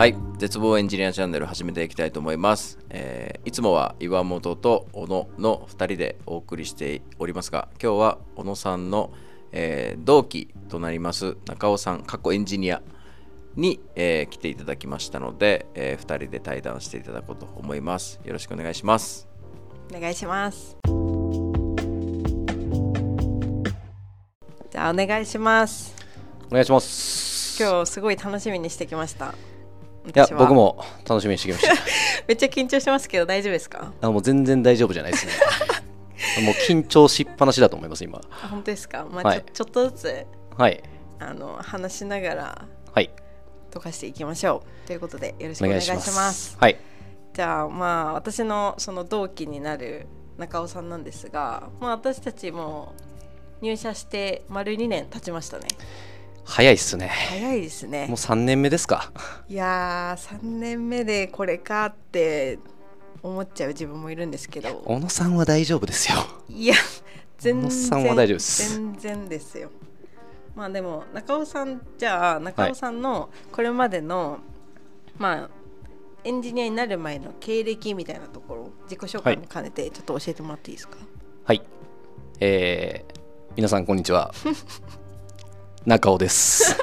はい。絶望エンジニアチャンネル始めていきたいと思います、えーいつもは岩本と小野の2人でお送りしておりますが今日は小野さんの、えー同期となります中尾さん過去エンジニアに、えー来ていただきましたので、え2人で対談していただこうと思います。よろしくお願いします。お願いします。じゃあお願いします。お願いします。今日すごい楽しみにしてきましたいや僕も楽しみにしてきました。めっちゃ緊張してますけど大丈夫ですか？あもう全然大丈夫じゃないですね。もう緊張しっぱなしだと思います今。あ本当ですか？まあ、はい。ちょちょっとずつはい。あの話しながらはい。溶かしていきましょう。ということでよろしくおお願いしま願いします。すはい。じゃあまあ私のその同期になる中尾さんなんですが、まあ、私たちも入社して丸2年経ちましたね早いっすね。早いですね。もう3年目ですか？いやー3年目でこれかって思っちゃう自分もいるんですけど。小野さんは大丈夫ですよ。いや全小野さん然は大丈夫です。全然ですよ。まあでも中尾さんじゃあ中尾さんのこれまでの、まあエンジニアになる前の経歴みたいなところ自己紹介も兼ねてちょっと教えてもらっていいですか、はい。えー、皆さんこんにちは 中尾です。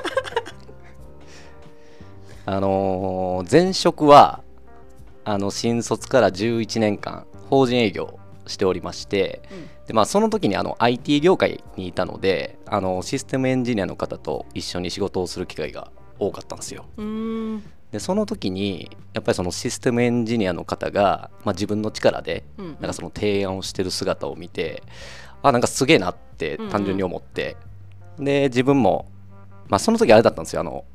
あのー前職はあの新卒から11年間法人営業しておりまして、でまあ、その時にあの IT 業界にいたのであのシステムエンジニアの方と一緒に仕事をする機会が多かったんですよ。でその時にやっぱりそのシステムエンジニアの方が、まあ、自分の力でうんうん。なんかその提案をしてる姿を見てあなんかすげえなって単純に思って、で自分も、まあ、その時あれだったんですよ。あの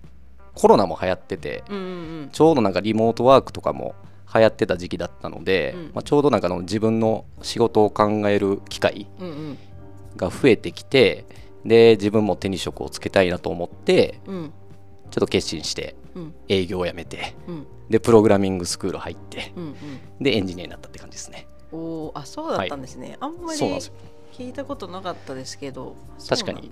コロナも流行っててうんうんちょうどなんかリモートワークとかも流行ってた時期だったので、うん。まあ、ちょうどなんかあの自分の仕事を考える機会うんうん。が増えてきてで自分も手に職をつけたいなと思ってうん。ちょっと決心してうん。営業をやめてうん。でプログラミングスクール入ってうんでエンジニアになったって感じですね。うんおーあそうだったんですね、あんまり聞いたことなかったですけど。確かに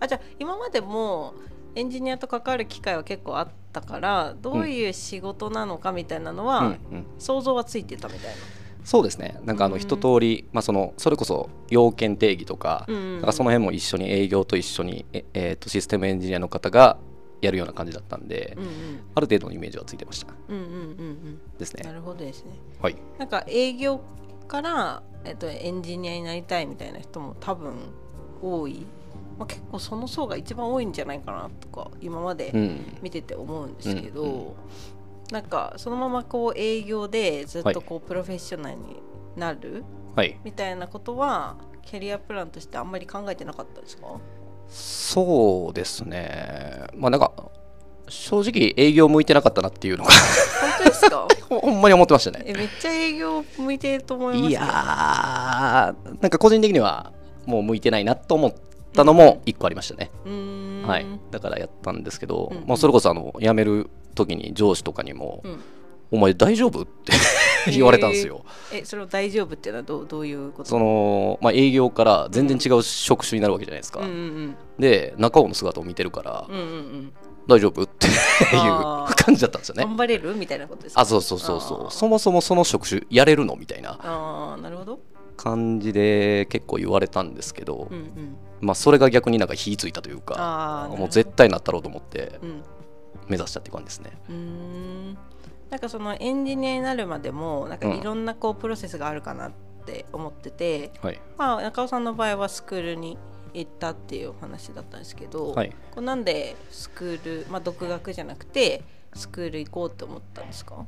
あじゃあ今までもエンジニアと関わる機会は結構あったからどういう仕事なのかみたいなのは、うん。うん想像はついてたみたいな。そうですね。なんかあのうん。一通り、まあ、そのそれこそ要件定義とか,、うん。うんうんなんかその辺も一緒に営業と一緒にえ、えーとシステムエンジニアの方がやるような感じだったんで、うんうん。ある程度のイメージはついてました。うんうんうんですね。うんなるほどですね。はい。なんか営業から、えっと、エンジニアになりたいみたいな人も多分多い、まあ、結構その層が一番多いんじゃないかなとか今までうん。見てて思うんですけど、うんうんなんかそのままこう営業でずっとこうプロフェッショナルになるはい。みたいなことはキャリアプランとしてあんまり考えてなかったですか？そうですね。まあなんか正直営業向いてなかったなっていうのが本当ですか？ほ ほんまに思ってましたね。えめっちゃ営業向いてると思いますよいやーなんか個人的にはもう向いてないなと思ったのも一個ありましたね、はい、だからやったんですけど、うん。うん。まあ、それこそあの辞める時に上司とかにも「うん。お前大丈夫?」って 言われたんですよ。えそれを大丈夫っていうのはどうどういうこと？そのまあ、営業から全然違う職種になるわけじゃないですか。うんうんで中尾の姿を見てるからうんうんうん。うん「大丈夫?」っていう感じだったんですよね。頑張れる？みたいなことですか？あそうそうそうそう。そもそもその職種やれるの？みたいな。あーなるほど感じで結構言われたんですけど、うんうん。まあ、それが逆になんか火ついたというかもう絶対なったろうと思ってうん。目指したって感じですね。うーん。なんかそのエンジニアになるまでもなんかうんいろんなこうプロセスがあるかなって思ってて、はい、まあ、中尾さんの場合はスクールに行ったっていうお話だったんですけど、はい。こうなんでスクール、まあ、独学じゃなくてスクール行こうって思ったんですか？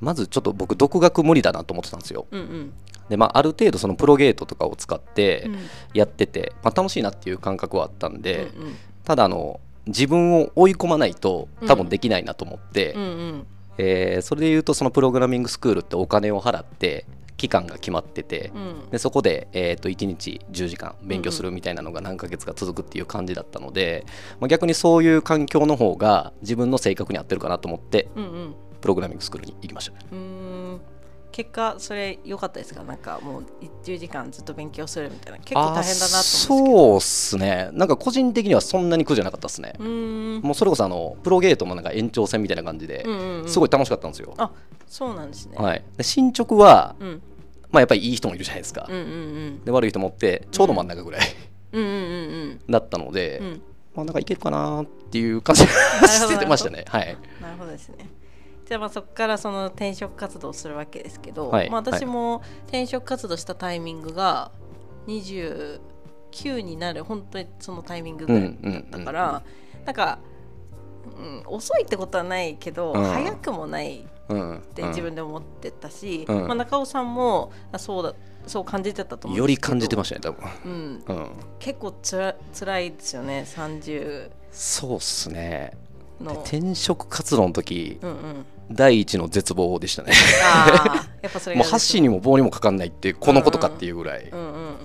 まずちょっと僕独学無理だなと思ってたんですよ。うんうん。でまあ、ある程度そのプロゲートとかを使ってうん。やってて、まあ、楽しいなっていう感覚はあったんで、うんただあの自分を追い込まないと多分できないなと思って、うんうん。えーそれで言うとそのプログラミングスクールってお金を払って期間が決まってて、うん。でそこで、えー、と1日10時間勉強するみたいなのが何ヶ月か続くっていう感じだったので、まあ、逆にそういう環境の方が自分の性格に合ってるかなと思ってうんうんプログラミングスクールに行きました。うーん。結果それ良かったですか？なんかもう10時間ずっと勉強するみたいな。結構大変だなとそうっすね。なんか個人的にはそんなに苦じゃなかったですね。もうそれこそあのプロゲートもなんか延長戦みたいな感じでうんうんうん。すごい楽しかったんですよ、あそうなんですね、はい、で進捗は、うん、まあ、やっぱりいい人もいるじゃないですか、うんうんうん。で悪い人もってちょうど真ん中ぐらいうん。うんうん だったので、うん。うんまあ、なんかいけるかなっていう感じが してましたね。はい。なるほどですねじゃあまあそこからその転職活動をするわけですけど、はいまあ、私も転職活動したタイミングが29になる本当にそのタイミングぐらいだったから、なんか、うん、遅いってことはないけど、うん。早くもないうんって自分で思ってたし、うん。まあ、中尾さんもあそうだそう感じてたと思うんより感じてましたね多分、結構つら辛いですよね30そうっすねの。転職活動の時うんうん、第一の絶望でしたね。あー やっぱそれがもう箸にも棒にもかかんないってこのことかっていうぐらい、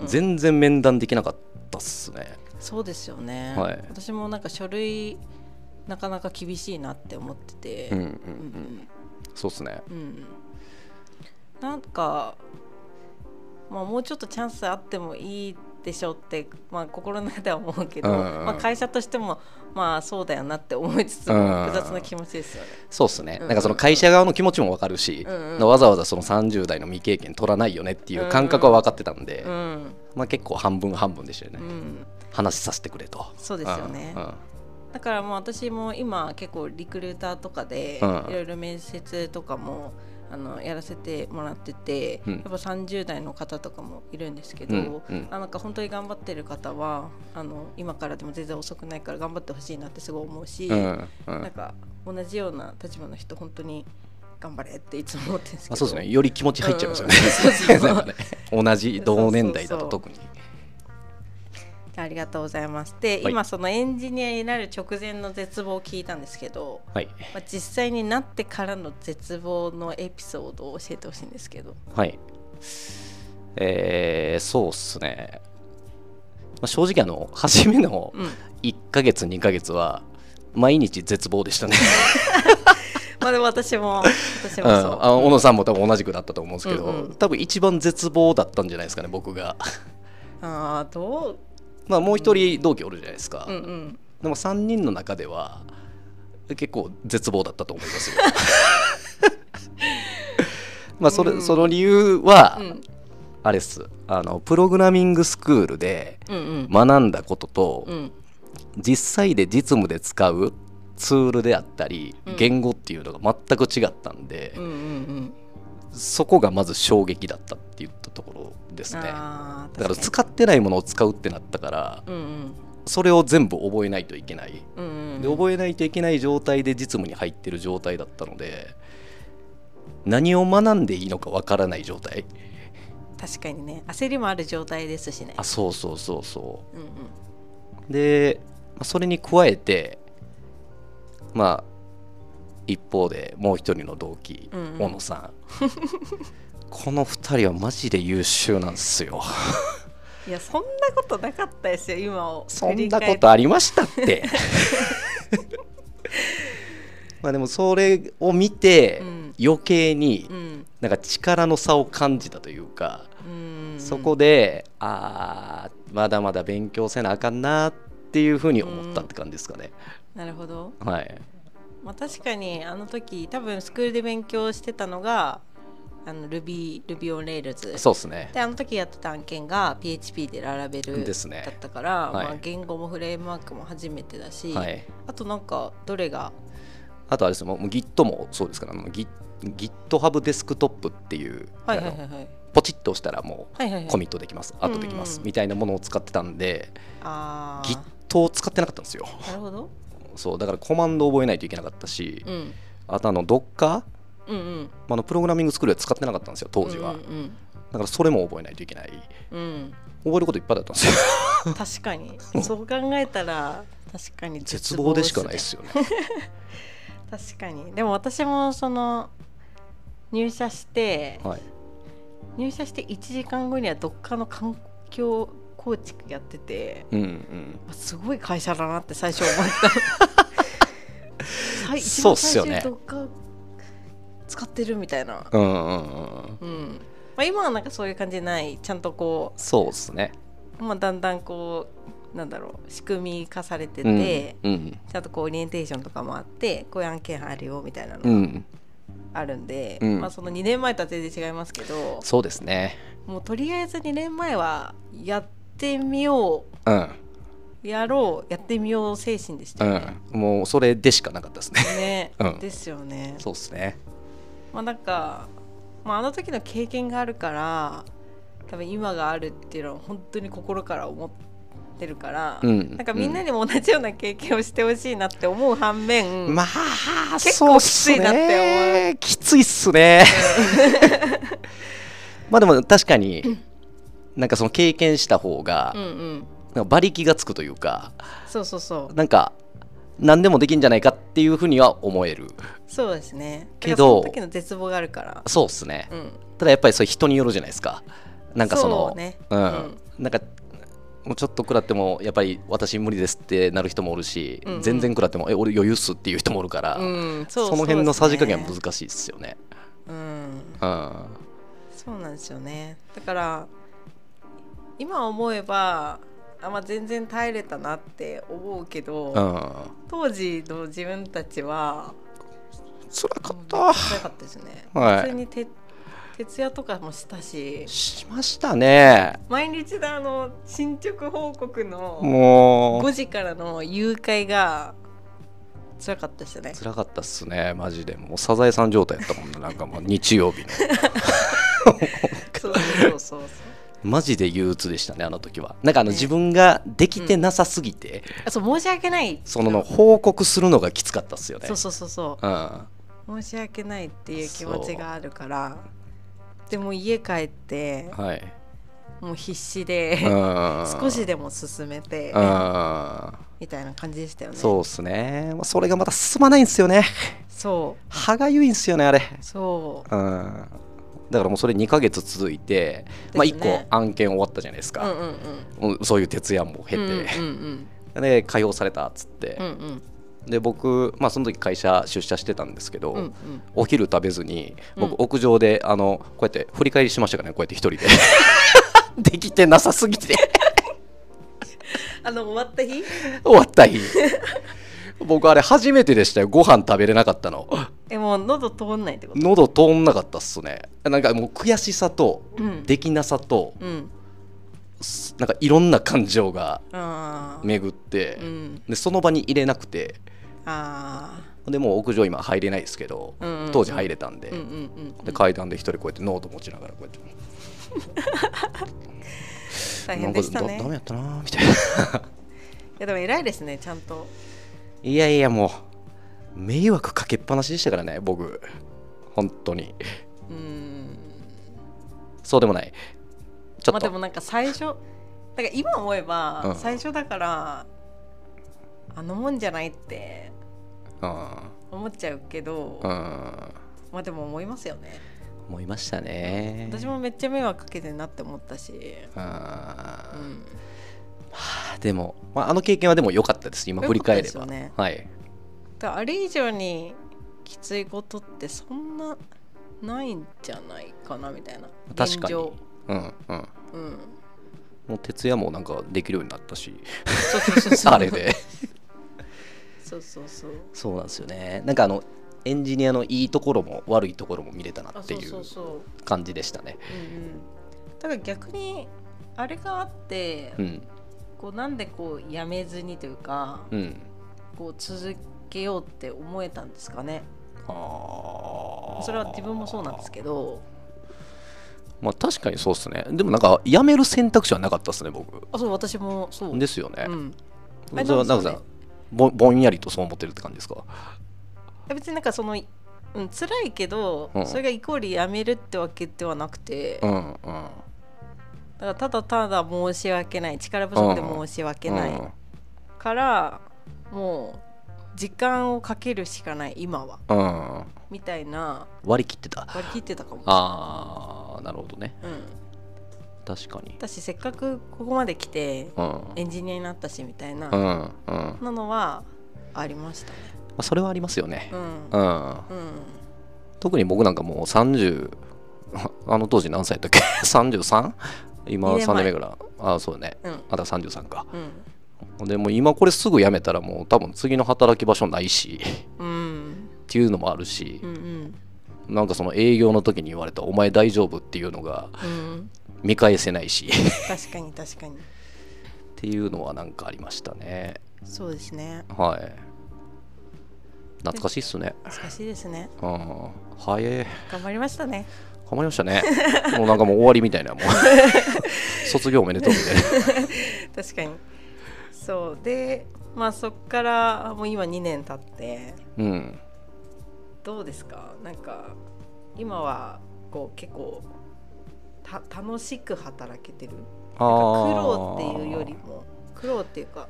全然面談できなかったっすね。そうですよね、はい。私もなんか書類なかなか厳しいなって思ってて、うんうんううんん。そうっすね。うん。なんか、まあ、もうちょっとチャンスあってもいいでしょうって、まあ、心の中では思うけど、うんうん。まあ、会社としてもまあそうだよなって思いつつうん。も複雑な気持ちですよね。そうっすね、うん。なんかその会社側の気持ちも分かるし、うんうん。わざわざその30代の未経験取らないよねっていう感覚は分かってたんで、うん。まあ、結構半分半分でしたよね、うん、話させてくれと。そうですよね。うん。うん。だからもう私も今結構リクルーターとかでうん。いろいろ面接とかもあのやらせてもらってて、うん。やっぱ30代の方とかもいるんですけど、うんうん。あなんか本当に頑張ってる方はあの今からでも全然遅くないから頑張ってほしいなってすごい思うし、うんうん。なんか同じような立場の人本当に頑張れっていつも思ってるんですけど。あそうですね。より気持ち入っちゃいますよね。同じ同年代だと特にありがとうございます。で、はい。今そのエンジニアになる直前の絶望を聞いたんですけど、はい。まあ、実際になってからの絶望のエピソードを教えてほしいんですけど。はい。えー、そうっすね、まあ、正直あの初めのうん。1ヶ月2ヶ月は毎日絶望でしたね。まあでも私も私うんもそう、あ小野さんも多分同じくだったと思うんですけど、うんうん。多分一番絶望だったんじゃないですかね僕が。ああどまあもう一人同期おるじゃないですか、ううんうん。でも3人の中では結構絶望だったと思いますよ。まあそれ、うん。その理由は、うん。あれっす。あのプログラミングスクールでうんうん。学んだことと、うん。実際で実務で使うツールであったりうん。言語っていうのが全く違ったんで、うんうんうんそこがまず衝撃だったって言ったところですね。だから確使ってないものを使うってなったからかにうん。それを全部覚えないといけない。うんうんうん。で覚えないといけない状態で実務に入ってる状態だったので何を学んでいいのかわからない状態。確かにね。焦りもある状態ですしね。あそうそうそうそう。んうん。うでまあそれに加えてまあ一方でもう一人の同期、うんうん。小野さん。この二人はマジで優秀なんですよ。いやそんなことなかったですよ今をそんなことありましたって。まあでもそれを見てうん。余計にうん。なんか力の差を感じたというか、うん。そこであーまだまだ勉強せなあかんなっていうふうに思ったって感じですかね、なるほど。はいまあ、確かにあの時多分スクールで勉強してたのがあの Ruby, Ruby on Rails そうですね。であの時やってた案件が PHP でララベルですね。だったから、はい。まあ、言語もフレームワークも初めてだし、はい。あとなんかどれが？あとあれですよもう Git もそうですから GitHub デスクトップっていう、はいはいはいはい。ポチッと押したらもはいはいはい。うコミットできます、アットできます、うんみたいなものを使ってたんで Git を使ってなかったんですよ。なるほど、そうだからコマンドを覚えないといけなかったし、うん、あとあの Docker うんうん。まああのプログラミングスクールで使ってなかったんですよ当時は、うんうんだからそれも覚えないといけない。うん。うん覚えることいっぱいだったんですよ。確かに。そう考えたら確かに絶望でしかないでねすよね。確かに。でも私もその入社してはい。入社して1時間後にはどっかの環境構築やっててうんうん。あすごい会社だなって最初思った。そうっすよね。最初どっか使ってるみたいな、うんうんうん。うん。まあ、今はなんかそういう感じない。ちゃんとこそうですね。う、まあ、だんだんこうなんだろう仕組み化されてて、うんうん。ちゃんとこうオリエンテーションとかもあってこういう案件あるよみたいなのがうん。あるんで、うん。まあ、その2年前とは全然違いますけどそうですね。もうとりあえず2年前はやってみよう。ん。うやろう。やってみよう精神でしたね。ん。もうそれでしかなかったですね。ね、うん。ですよね。そうですね。まあなんか、まあ、あの時の経験があるから多分今があるっていうのは本当に心から思ってるから、うん。なんかみんなにも同じような経験をしてほしいなって思う反面、まあ結構きついなって思う。きついっすね。まあでも確かに なんかその経験した方がうんうん。なんか馬力がつくというかそうそうそう。なんか何でもできんじゃないかっていうふうには思える。そうですね。けどその時の絶望があるから。そうっすね。うん。ただやっぱりそれ人によるじゃないですか。なんかそのそうね。うん。うん。なんかもうちょっと食らってもやっぱり私無理ですってなる人もおるし、うんうん。全然食らってもえ俺余裕っすっていう人もおるから、うんそうその辺のさじ加減は難しいですよね。うん。うん。そうなんですよね。だから今思えばあ、まあ、全然耐えれたなって思うけど、うん。当時の自分たちは辛かっ辛たかったですね、はい。普通にて徹夜とかもしたししましたね。毎日のあの進捗報告のもう。5時からの誘拐が辛かったですよね。辛かったっすね。マジで。もうサザエさん状態やったもんね。なんかもう日曜日の。そうそうそうそうマジで憂鬱でしたねあの時は。なんかあのね。自分ができてなさすぎて、あそう申し訳ない。その報告するのがきつかったっすよね。そうそうそうそう。うん。申し訳ないっていう気持ちがあるからでも家帰ってはい。もう必死でうん。少しでも進めてうん。みたいな感じでしたよね。そうっすね。まあそれがまた進まないんですよね。そ歯がゆいんすよねあれ。うそう。うんだからもうそれ2ヶ月続いて、まあ、1ですね。個案件終わったじゃないですか、うんうんもうそういう徹夜も経て、うんうんうん。で解放されたっつって、うんうん。で僕、まあ、その時会社出社してたんですけど、うんうん。お昼食べずに僕うん。屋上であのこうやって振り返りしましたからねこうやって一人で。できてなさすぎて。あの終わった日？終わった日僕あれ初めてでしたよ。ご飯食べれなかったの。えもう喉通んないってこと？喉通んなかったっすね。なんかもう悔しさとうん。できなさとうん。なんかいろんな感情が巡って、うん。でその場に入れなくて。あでもう屋上今入れないですけど、うんうん。うん当時入れたんで,、ーうんうんうん。で階段で一人こうやってノート持ちながら。こうやって大変でしたね。なんかだダメやったなみたいな。いやでも偉いですねちゃんといやいやもう迷惑かけっぱなしでしたからね僕。本当に。うん。そうでもない。ちょっと、まあでもなんか最初なんか今思えば、うん。最初だからあのもんじゃないってうん。思っちゃうけど、うん。まあでも思いますよね。思いましたね。私もめっちゃ迷惑かけてるなって思ったし、うんうん、でも、まあ、あの経験はでも良かったです今振り返れば、ね。はい。だあれ以上にきついことってそんなないんじゃないかなみたいな。確かに。うんうん。うん。もう徹夜もなんかできるようになったし。あれで。そうそうそう。そうなんですよね。なんかあのエンジニアのいいところも悪いところも見れたなあっていそう感じでしたね。だから逆にあれがあって、うんこうなんでこうやめずにというかうん。こう続けようって思えたんですかね。あそれは自分もそうなんですけど。まあ確かにそうっすね。でもなんか辞める選択肢はなかったっすね僕。あそう私もそう。ですよね、うん。それはなんかさぼぼんやりとそう思ってるって感じですか？別になんかその、うん、辛いけど、うん。それがイコールやめるってわけではなくて、だうんうんからただただ申し訳ない。力不足で申し訳ない、うん。からもう時間をかけるしかない今は。うん。みたいな。割り切ってた。割り切ってたかもああなるほどね。うん、確かに。私せっかくここまで来てエンジニアになったしみたいな、うん。まなのはありましたね。あそれはありますよね。うん。うん。うん。特に僕なんかもう30あの当時何歳だっけ？33? 今二年3前年目から。あそうね、うん。まだ33か。うん。でも今これすぐ辞めたらもう多分次の働き場所ないし。うん。っていうのもあるし。う、んなんかその営業の時に言われた「お前大丈夫?」っていうのがうん。うん見返せないし。っ確かに確かに。ていうのはなんかありましたね。そうですね。はい。懐かしいっすね。難しいですね。うん。早え。頑張りましたね頑張りましたね。もうなんかもう終わりみたいなもう。卒業おめでとうみたいな。確かに。そう。でまあそっからもう今2年経って。うん。どうですか？なんか今はこう結構た楽しく働けてる？苦労っていうよりも苦労っていうか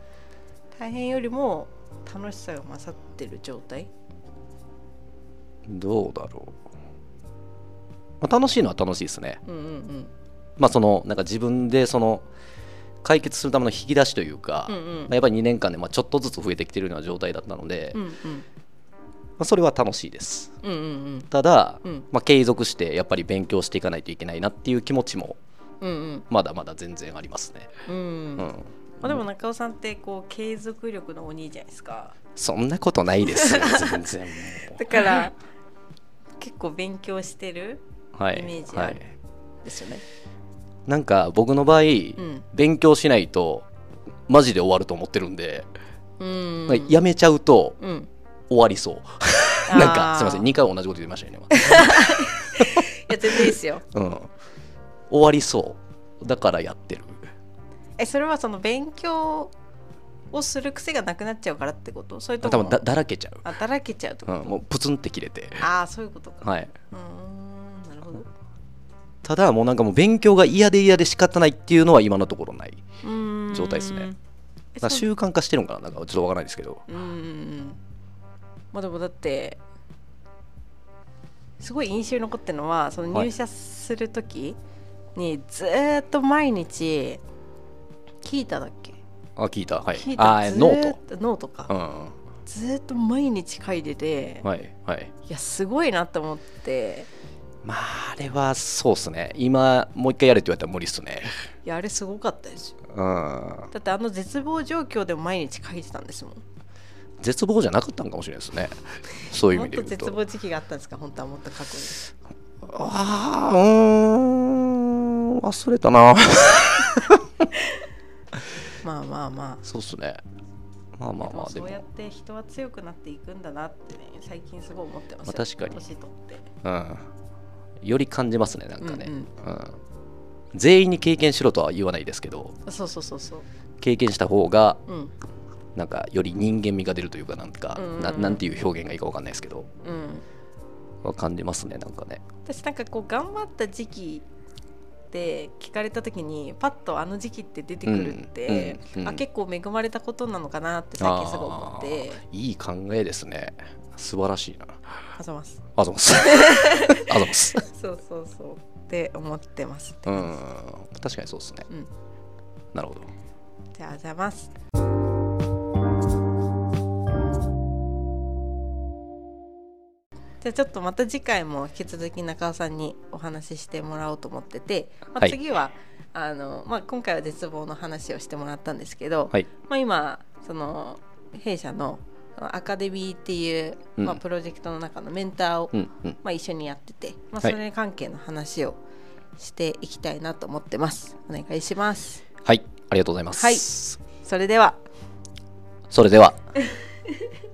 大変よりも楽しさが勝ってる状態？どうだろう、まあ、楽しいのは楽しいですね。うんうんまあそのなんか自分でその解決するための引き出しというか、うんうん。まあやっぱり2年間でまあちょっとずつ増えてきてるような状態だったので、まうんうん。あ、それは楽しいです。うんうんうん。ただ、うん。まあ、継続してやっぱり勉強していかないといけないなっていう気持ちもうんうん。まだまだ全然ありますね、うん。うん。まあ、でも中尾さんってこう継続力の鬼じゃないですか。そんなことないですよ全然も だから結構勉強してるイメージあるはい。ですよね、なんか僕の場合、うん。勉強しないとマジで終わると思ってるんで、うん。まあやめちゃうとうん。終わりそう。なんかすいません2回同じこと言いましたよね、いや全然いいですよ。今 うん、終わりそう。だからやってる。えそれはその勉強をする癖がなくなっちゃうからってこと？それとも多分だだらけちゃう、あだらけちゃうと、うん、もうプツンって切れて。ああそういうことか、はい。うーんただもうなんかもう勉強が嫌で嫌で仕方ないっていうのは今のところない状態ですね。習慣化してるんかななんかちょっとわからないですけど。うーん。まあでもだってすごい印象に残ってるのはその入社する時にずーっと毎日聞いただっけ？あ聞いた。はい。聞いあた。ずーノーーっとノート。か、トうん。ずーっと毎日書いてて、はいはい。いやすごいなと思ってまああれはそうっすね。今もう一回やれって言われたら無理っすね。いやあれすごかったですよ。うん。だってあの絶望状況でも毎日書いてたんですもん。絶望じゃなかったのかもしれないですね。そういう意味で言うと。絶望時期があったんですか？本当はもっと過去に。ああうーん忘れたな。まあまあまそうっすね。まあまあまあでもそうやって人は強くなっていくんだなってね最近すごい思ってますよ、まあ確かに。年取って。うんより感じますねなんかね、うんうん。全員に経験しろとは言わないですけどそうそうそうそう。経験した方がうん。なんかより人間味が出るというかなんか、うんうん。うんななんていう表現がいいかわかんないですけどうん。は感じますねなんかね。私なんかこう頑張った時期って聞かれた時にパッとあの時期って出てくるって、うんうんうんあ結構恵まれたことなのかなって最近すごい思って。いい考えですね素晴らしいな。あざます。あざます。あざます。そうそうそう。って思ってますうん。確かにそうですね、うん。なるほど。じゃああざます。じゃあちょっとまた次回も引き続き中尾さんにお話ししてもらおうと思ってて、まあ、はい。次は、あのまあ、今回は絶望の話をしてもらったんですけど、はい。まあ、今その弊社のアカデミーっていう、うん。まあ、プロジェクトの中のメンターを、まあ、一緒にやってて、まあ、はい。それ関係の話をしていきたいなと思ってます。お願いします。はいありがとうございます、はい。それでは。それでは